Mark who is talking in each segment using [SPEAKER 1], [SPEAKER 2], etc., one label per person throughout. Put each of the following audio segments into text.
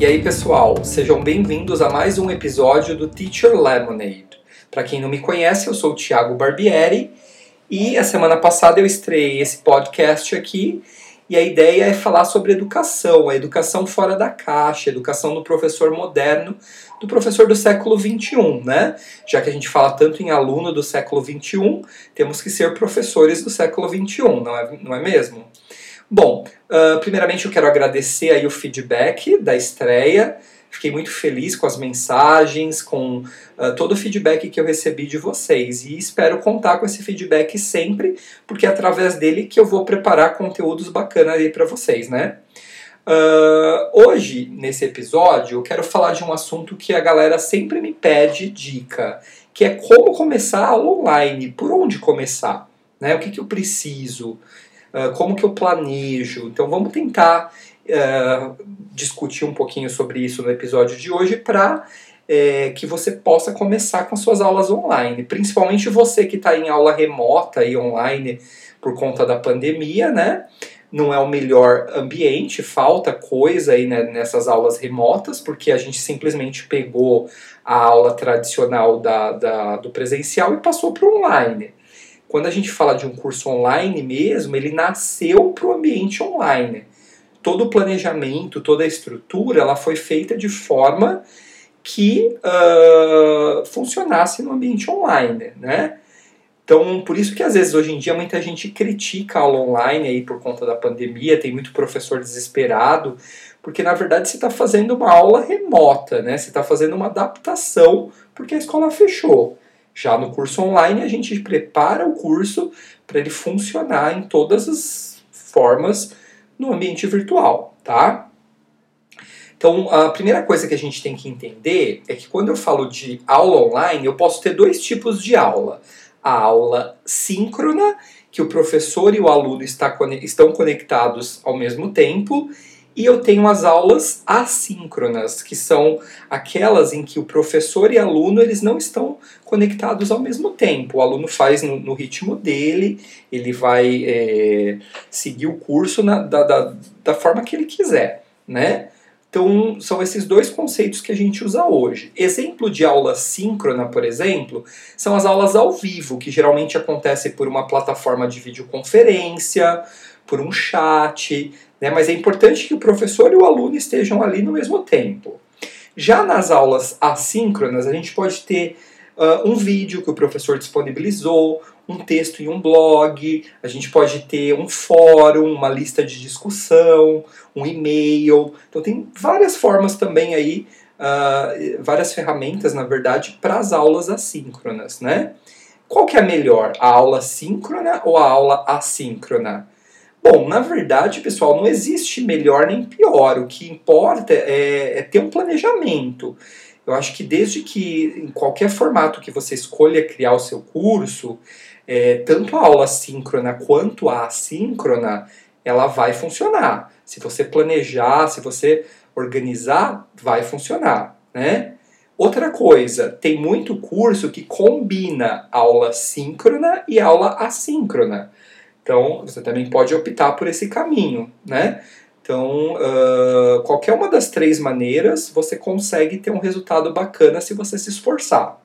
[SPEAKER 1] E aí, pessoal, sejam bem-vindos a mais um episódio do Teacher Lemonade. Para quem não me conhece, eu sou o Thiago Barbieri e a semana passada eu estreiei esse podcast aqui e a ideia é falar sobre educação, a educação fora da caixa, a educação do professor moderno, do professor do século XXI, né? Já que a gente fala tanto em aluno do século XXI, temos que ser professores do século XXI, não é, não é mesmo? Bom, uh, primeiramente eu quero agradecer aí o feedback da estreia. Fiquei muito feliz com as mensagens, com uh, todo o feedback que eu recebi de vocês e espero contar com esse feedback sempre, porque é através dele que eu vou preparar conteúdos bacanas aí para vocês, né? Uh, hoje, nesse episódio, eu quero falar de um assunto que a galera sempre me pede dica, que é como começar online, por onde começar, né? O que, que eu preciso, ah, como que eu planejo. Então vamos tentar uh, discutir um pouquinho sobre isso no episódio de hoje para é, que você possa começar com suas aulas online. Principalmente você que está em aula remota e online por conta da pandemia, né? Não é o melhor ambiente, falta coisa aí né, nessas aulas remotas, porque a gente simplesmente pegou a aula tradicional da, da do presencial e passou para o online quando a gente fala de um curso online mesmo, ele nasceu para o ambiente online. Todo o planejamento, toda a estrutura, ela foi feita de forma que uh, funcionasse no ambiente online, né? Então, por isso que às vezes hoje em dia muita gente critica a aula online aí por conta da pandemia, tem muito professor desesperado, porque na verdade você está fazendo uma aula remota, né? Você está fazendo uma adaptação porque a escola fechou. Já no curso online, a gente prepara o curso para ele funcionar em todas as formas no ambiente virtual, tá? Então, a primeira coisa que a gente tem que entender é que quando eu falo de aula online, eu posso ter dois tipos de aula. A aula síncrona, que o professor e o aluno estão conectados ao mesmo tempo, e eu tenho as aulas assíncronas, que são aquelas em que o professor e aluno eles não estão conectados ao mesmo tempo. O aluno faz no, no ritmo dele, ele vai é, seguir o curso na, da, da, da forma que ele quiser, né? Então, são esses dois conceitos que a gente usa hoje. Exemplo de aula síncrona, por exemplo, são as aulas ao vivo, que geralmente acontecem por uma plataforma de videoconferência, por um chat, né? mas é importante que o professor e o aluno estejam ali no mesmo tempo. Já nas aulas assíncronas, a gente pode ter uh, um vídeo que o professor disponibilizou, um texto em um blog, a gente pode ter um fórum, uma lista de discussão, um e-mail. Então tem várias formas também aí, uh, várias ferramentas, na verdade, para as aulas assíncronas, né? Qual que é melhor, a aula síncrona ou a aula assíncrona? Bom, na verdade, pessoal, não existe melhor nem pior. O que importa é, é ter um planejamento. Eu acho que desde que, em qualquer formato que você escolha criar o seu curso, é, tanto a aula síncrona quanto a assíncrona, ela vai funcionar. Se você planejar, se você organizar, vai funcionar, né? Outra coisa, tem muito curso que combina aula síncrona e aula assíncrona. Então, você também pode optar por esse caminho, né? Então, uh, qualquer uma das três maneiras, você consegue ter um resultado bacana se você se esforçar.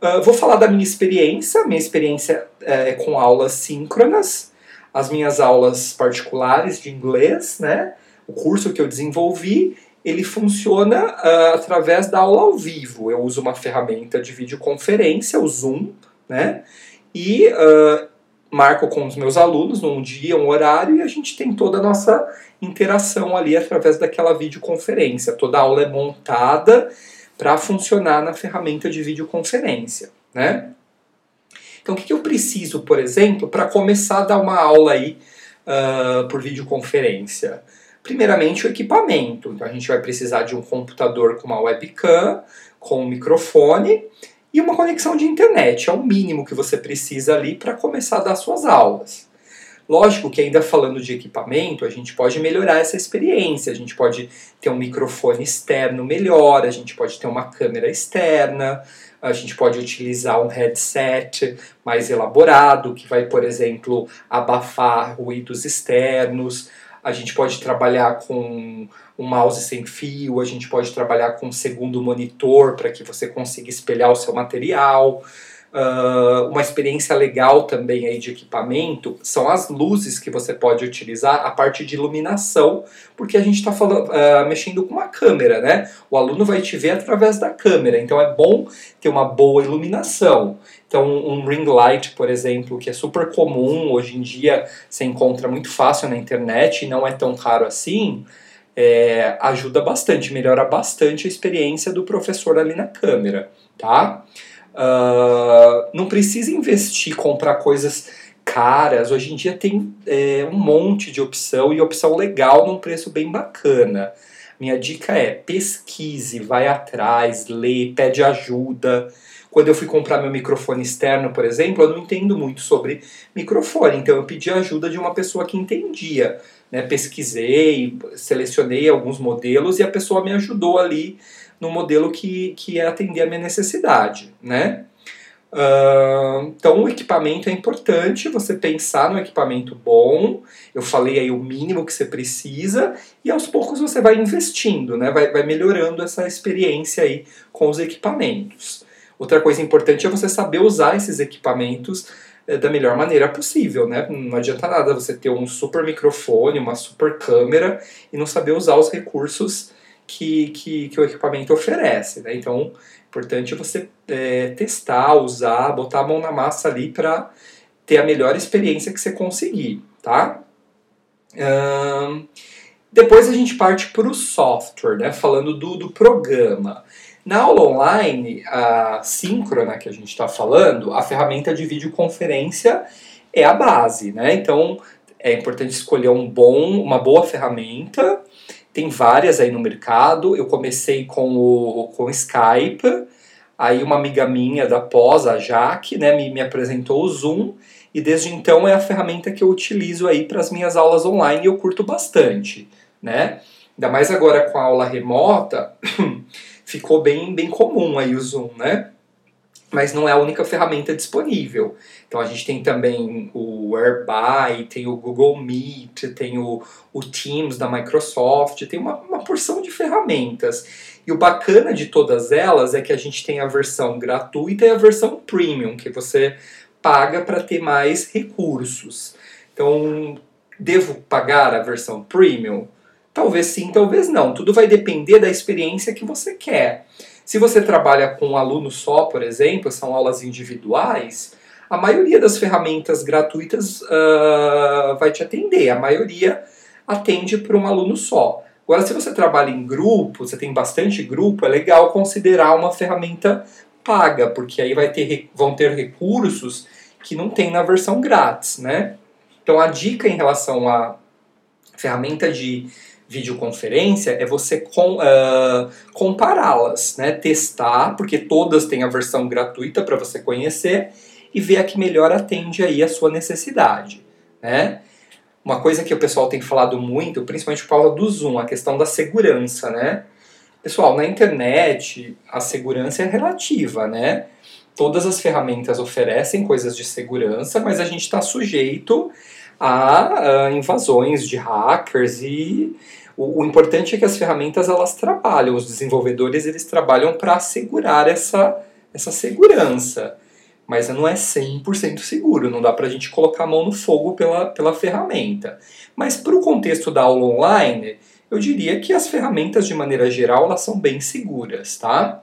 [SPEAKER 1] Uh, vou falar da minha experiência. Minha experiência é com aulas síncronas, as minhas aulas particulares de inglês, né? O curso que eu desenvolvi, ele funciona uh, através da aula ao vivo. Eu uso uma ferramenta de videoconferência, o Zoom, né? E marco com os meus alunos num dia, um horário, e a gente tem toda a nossa interação ali através daquela videoconferência. Toda a aula é montada para funcionar na ferramenta de videoconferência, né? Então, o que, eu preciso, por exemplo, para começar a dar uma aula aí uh, por videoconferência? Primeiramente, o equipamento. Então, a gente vai precisar de um computador com uma webcam, com um microfone e uma conexão de internet. É o mínimo que você precisa ali para começar a dar suas aulas. Lógico que ainda falando de equipamento, a gente pode melhorar essa experiência. A gente pode ter um microfone externo melhor, a gente pode ter uma câmera externa, a gente pode utilizar um headset mais elaborado, que vai, por exemplo, abafar ruídos externos. A gente pode trabalhar com um mouse sem fio, a gente pode trabalhar com um segundo monitor para que você consiga espelhar o seu material. Uh, uma experiência legal também aí de equipamento são as luzes que você pode utilizar, a parte de iluminação, porque a gente está uh, mexendo com uma câmera, né? O aluno vai te ver através da câmera, então é bom ter uma boa iluminação. Então, um ring light, por exemplo, que é super comum, hoje em dia você encontra muito fácil na internet e não é tão caro assim, é, ajuda bastante, melhora bastante a experiência do professor ali na câmera, tá? Uh, não precisa investir, comprar coisas caras. Hoje em dia tem é, um monte de opção e opção legal num preço bem bacana. Minha dica é pesquise, vai atrás, lê, pede ajuda. Quando eu fui comprar meu microfone externo, por exemplo, eu não entendo muito sobre microfone, então eu pedi ajuda de uma pessoa que entendia. Né? Pesquisei, selecionei alguns modelos e a pessoa me ajudou ali no modelo que, que é atender a minha necessidade, né? Uh, então o equipamento é importante, você pensar no equipamento bom, eu falei aí o mínimo que você precisa, e aos poucos você vai investindo, né? vai, vai melhorando essa experiência aí com os equipamentos. Outra coisa importante é você saber usar esses equipamentos eh, da melhor maneira possível, né? Não adianta nada você ter um super microfone, uma super câmera e não saber usar os recursos que, que, que o equipamento oferece. Né? Então, é importante você é, testar, usar, botar a mão na massa ali para ter a melhor experiência que você conseguir. Tá? depois a gente parte para o software, né? falando do, do programa. Na aula online, a síncrona que a gente está falando, a ferramenta de videoconferência é a base, né? Então é importante escolher um bom, uma boa ferramenta tem várias aí no mercado. Eu comecei com o, com Skype, aí uma amiga minha da pós, a Jaque, né, me, me apresentou o Zoom, e desde então é a ferramenta que eu utilizo aí para as minhas aulas online e eu curto bastante, né? Ainda mais agora com a aula remota, ficou bem, bem comum aí o Zoom, né? Mas não é a única ferramenta disponível. Então a gente tem também o Airby, tem o Google Meet, tem o, o Teams da Microsoft, tem uma, uma porção de ferramentas. E o bacana de todas elas é que a gente tem a versão gratuita e a versão premium, que você paga para ter mais recursos. Então, devo pagar a versão premium? Talvez sim, talvez não. Tudo vai depender da experiência que você quer. Se você trabalha com um aluno só, por exemplo, são aulas individuais, a maioria das ferramentas gratuitas uh, vai te atender. A maioria atende para um aluno só. Agora, se você trabalha em grupo, você tem bastante grupo, é legal considerar uma ferramenta paga, porque aí vai ter, vão ter recursos que não tem na versão grátis, né? Então, a dica em relação à ferramenta de videoconferência é você com, uh, compará-las, né? testar, porque todas têm a versão gratuita para você conhecer e ver a que melhor atende aí a sua necessidade. Né? Uma coisa que o pessoal tem falado muito, principalmente por causa do Zoom, a questão da segurança. Né? Pessoal, na internet a segurança é relativa, né? Todas as ferramentas oferecem coisas de segurança, mas a gente está sujeito a, a invasões de hackers e o, o, importante é que as ferramentas elas trabalham, os desenvolvedores eles trabalham para assegurar essa, essa segurança. Mas não é 100% seguro, não dá para a gente colocar a mão no fogo pela, pela ferramenta. Mas para o contexto da aula online, eu diria que as ferramentas, de maneira geral, elas são bem seguras, tá?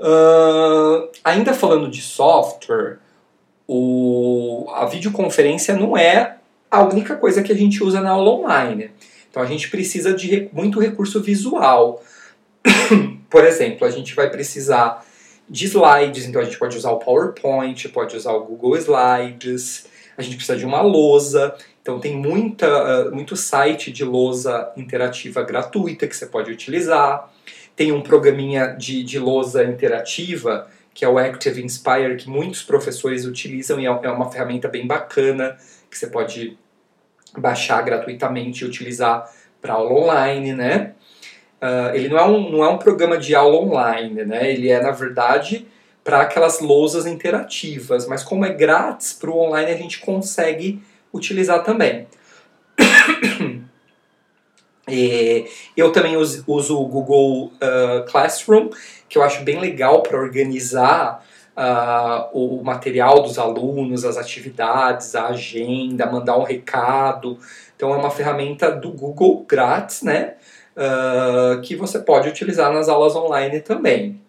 [SPEAKER 1] Uh, ainda falando de software, o, a videoconferência não é a única coisa que a gente usa na aula online. Então a gente precisa de muito recurso visual. Por exemplo, a gente vai precisar de slides, então a gente pode usar o PowerPoint, pode usar o Google Slides, a gente precisa de uma lousa, então tem muita, uh, muito site de lousa interativa gratuita que você pode utilizar. Tem um programinha de, de lousa interativa, que é o Active Inspire, que muitos professores utilizam e é, é uma ferramenta bem bacana que você pode baixar gratuitamente e utilizar para aula online, né? Uh, ele não é, um, não é um programa de aula online, né? Ele é, na verdade, para aquelas lousas interativas, mas como é grátis para o online, a gente consegue utilizar também. E eu também uso, uso o Google uh, Classroom, que eu acho bem legal para organizar uh, o material dos alunos, as atividades, a agenda, mandar um recado. Então é uma ferramenta do Google grátis, né? Uh, que você pode utilizar nas aulas online também.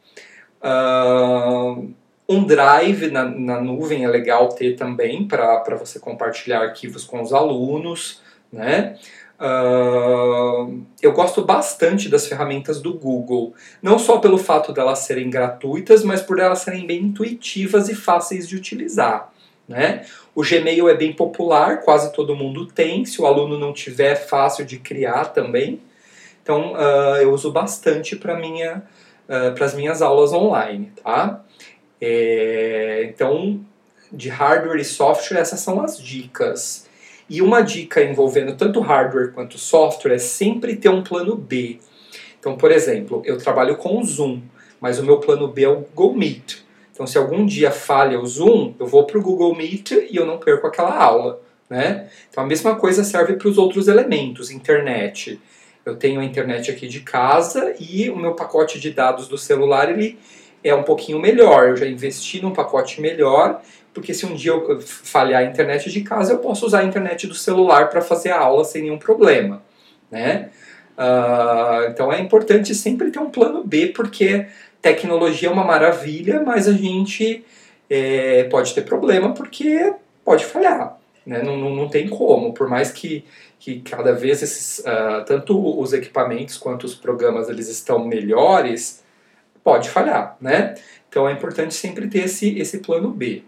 [SPEAKER 1] Uh, um drive na, na, nuvem é legal ter também para você compartilhar arquivos com os alunos, né? Uh, eu gosto bastante das ferramentas do Google, não só pelo fato delas serem gratuitas, mas por elas serem bem intuitivas e fáceis de utilizar. Né? O Gmail é bem popular, quase todo mundo tem. Se o aluno não tiver, é fácil de criar também. Então uh, eu uso bastante para minha, uh, as minhas aulas online. Tá? É, então, de hardware e software, essas são as dicas. E uma dica envolvendo tanto hardware quanto software é sempre ter um plano B. Então, por exemplo, eu trabalho com o Zoom, mas o meu plano B é o Google Meet. Então, se algum dia falha o Zoom, eu vou para o Google Meet e eu não perco aquela aula. Né? Então, a mesma coisa serve para os outros elementos, internet. Eu tenho a internet aqui de casa e o meu pacote de dados do celular ele é um pouquinho melhor. Eu já investi num pacote melhor porque se um dia eu falhar a internet de casa, eu posso usar a internet do celular para fazer a aula sem nenhum problema, né? Uh, então é importante sempre ter um plano B, porque tecnologia é uma maravilha, mas a gente é, pode ter problema porque pode falhar, né? Não, não, não tem como, por mais que, que cada vez esses, uh, tanto os equipamentos quanto os programas eles estão melhores, pode falhar, né? Então é importante sempre ter esse, esse plano B.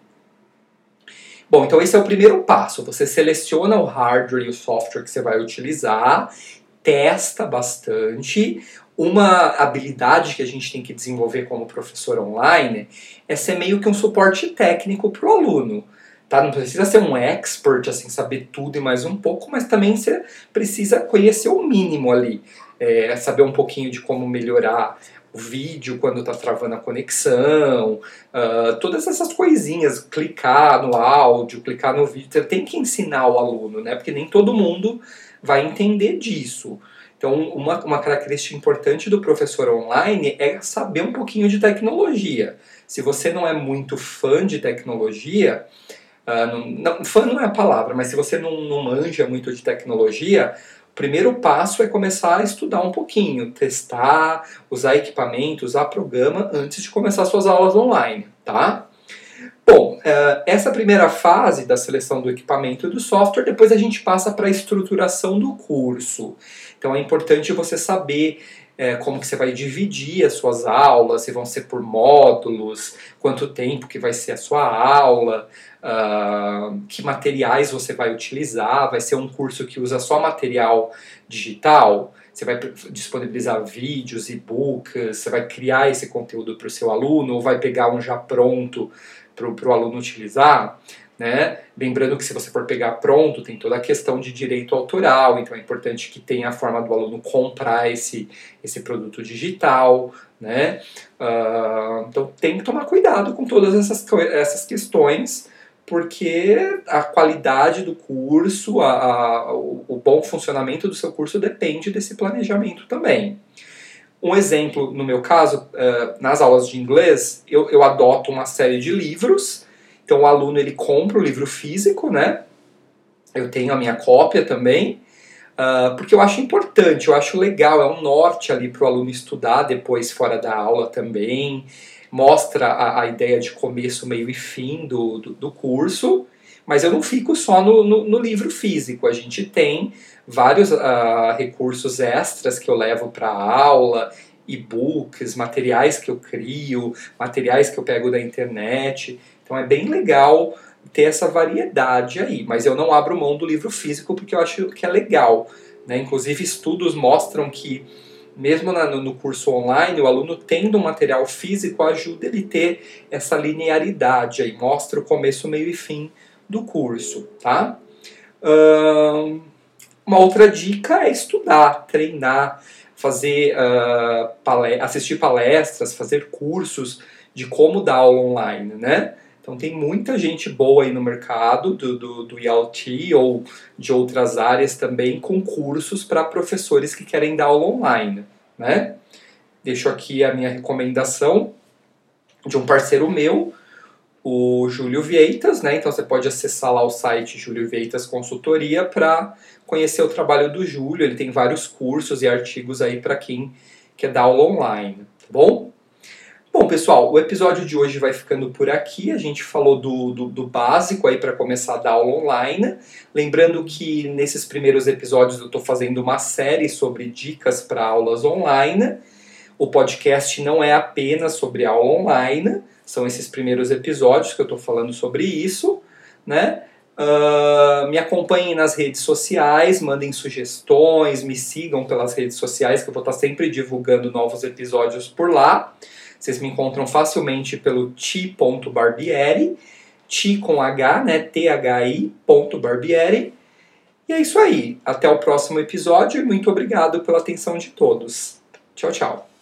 [SPEAKER 1] Bom, então esse é o primeiro passo. Você seleciona o hardware e o software que você vai utilizar, testa bastante. Uma habilidade que a gente tem que desenvolver como professor online é ser meio que um suporte técnico para o aluno. Tá? Não precisa ser um expert, assim, saber tudo e mais um pouco, mas também você precisa conhecer o mínimo ali. É, saber um pouquinho de como melhorar o vídeo quando está travando a conexão, uh, todas essas coisinhas, clicar no áudio, clicar no vídeo, tem que ensinar o aluno, né? Porque nem todo mundo vai entender disso. Então, uma, uma característica importante do professor online é saber um pouquinho de tecnologia. Se você não é muito fã de tecnologia, uh, não, não, fã não é a palavra, mas se você não, não manja muito de tecnologia, primeiro passo é começar a estudar um pouquinho, testar, usar equipamento, usar programa antes de começar suas aulas online, tá? Bom, eh, essa primeira fase da seleção do equipamento e do software, depois a gente passa para a estruturação do curso. Então é importante você saber é, como que você vai dividir as suas aulas, se vão ser por módulos, quanto tempo que vai ser a sua aula, uh, que materiais você vai utilizar, vai ser um curso que usa só material digital, você vai disponibilizar vídeos, e-books, você vai criar esse conteúdo para o seu aluno, ou vai pegar um já pronto para o aluno utilizar. Né? Lembrando que se você for pegar pronto, tem toda a questão de direito autoral, então é importante que tenha a forma do aluno comprar esse, esse produto digital. Né? Uh, então tem que tomar cuidado com todas essas, essas questões, porque a qualidade do curso, a, a, o, o bom funcionamento do seu curso depende desse planejamento também. Um exemplo, no meu caso, uh, nas aulas de inglês, eu, eu adoto uma série de livros então o aluno ele compra o livro físico, né? Eu tenho a minha cópia também, uh, porque eu acho importante, eu acho legal, é um norte ali para o aluno estudar depois fora da aula também, mostra a, a ideia de começo, meio e fim do, do, do curso, mas eu não fico só no, no, no livro físico, a gente tem vários uh, recursos extras que eu levo para aula, e-books, materiais que eu crio, materiais que eu pego da internet. Então é bem legal ter essa variedade aí, mas eu não abro mão do livro físico porque eu acho que é legal. Né? Inclusive, estudos mostram que, mesmo na, no curso online, o aluno tendo um material físico ajuda ele ter essa linearidade aí, mostra o começo, meio e fim do curso. Tá? uma outra dica é estudar, treinar, fazer uh, assistir palestras, fazer cursos de como dar aula online, né? Então tem muita gente boa aí no mercado do, do, do ou de outras áreas também com cursos para professores que querem dar aula online, né? Deixo aqui a minha recomendação de um parceiro meu, o Júlio Vieitas, né? Então você pode acessar lá o site Júlio Vieitas Consultoria para conhecer o trabalho do Júlio. Ele tem vários cursos e artigos aí para quem quer dar aula online, tá bom? Bom, pessoal, o episódio de hoje vai ficando por aqui. A gente falou do, do, do básico aí para começar a dar aula online. Lembrando que nesses primeiros episódios eu estou fazendo uma série sobre dicas para aulas online. O podcast não é apenas sobre aula online, são esses primeiros episódios que eu estou falando sobre isso, né? Uh, me acompanhem nas redes sociais, mandem sugestões, me sigam pelas redes sociais, que eu vou estar sempre divulgando novos episódios por lá. Vocês me encontram facilmente pelo ti.barbieri, ti com H, né? T-H-I.barbieri. E é isso aí. Até o próximo episódio e muito obrigado pela atenção de todos. Tchau, tchau.